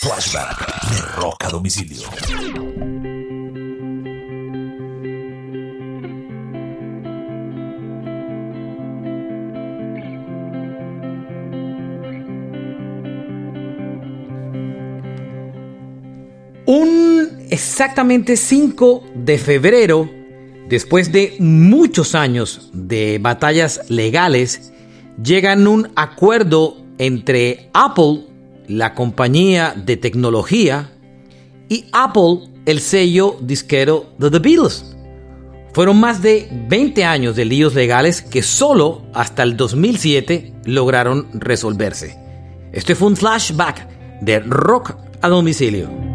Flashback de Rock a domicilio. Un exactamente 5 de febrero, después de muchos años de batallas legales, llegan un acuerdo entre Apple, la compañía de tecnología, y Apple, el sello disquero de The Beatles. Fueron más de 20 años de líos legales que solo hasta el 2007 lograron resolverse. Este fue un flashback de rock a domicilio.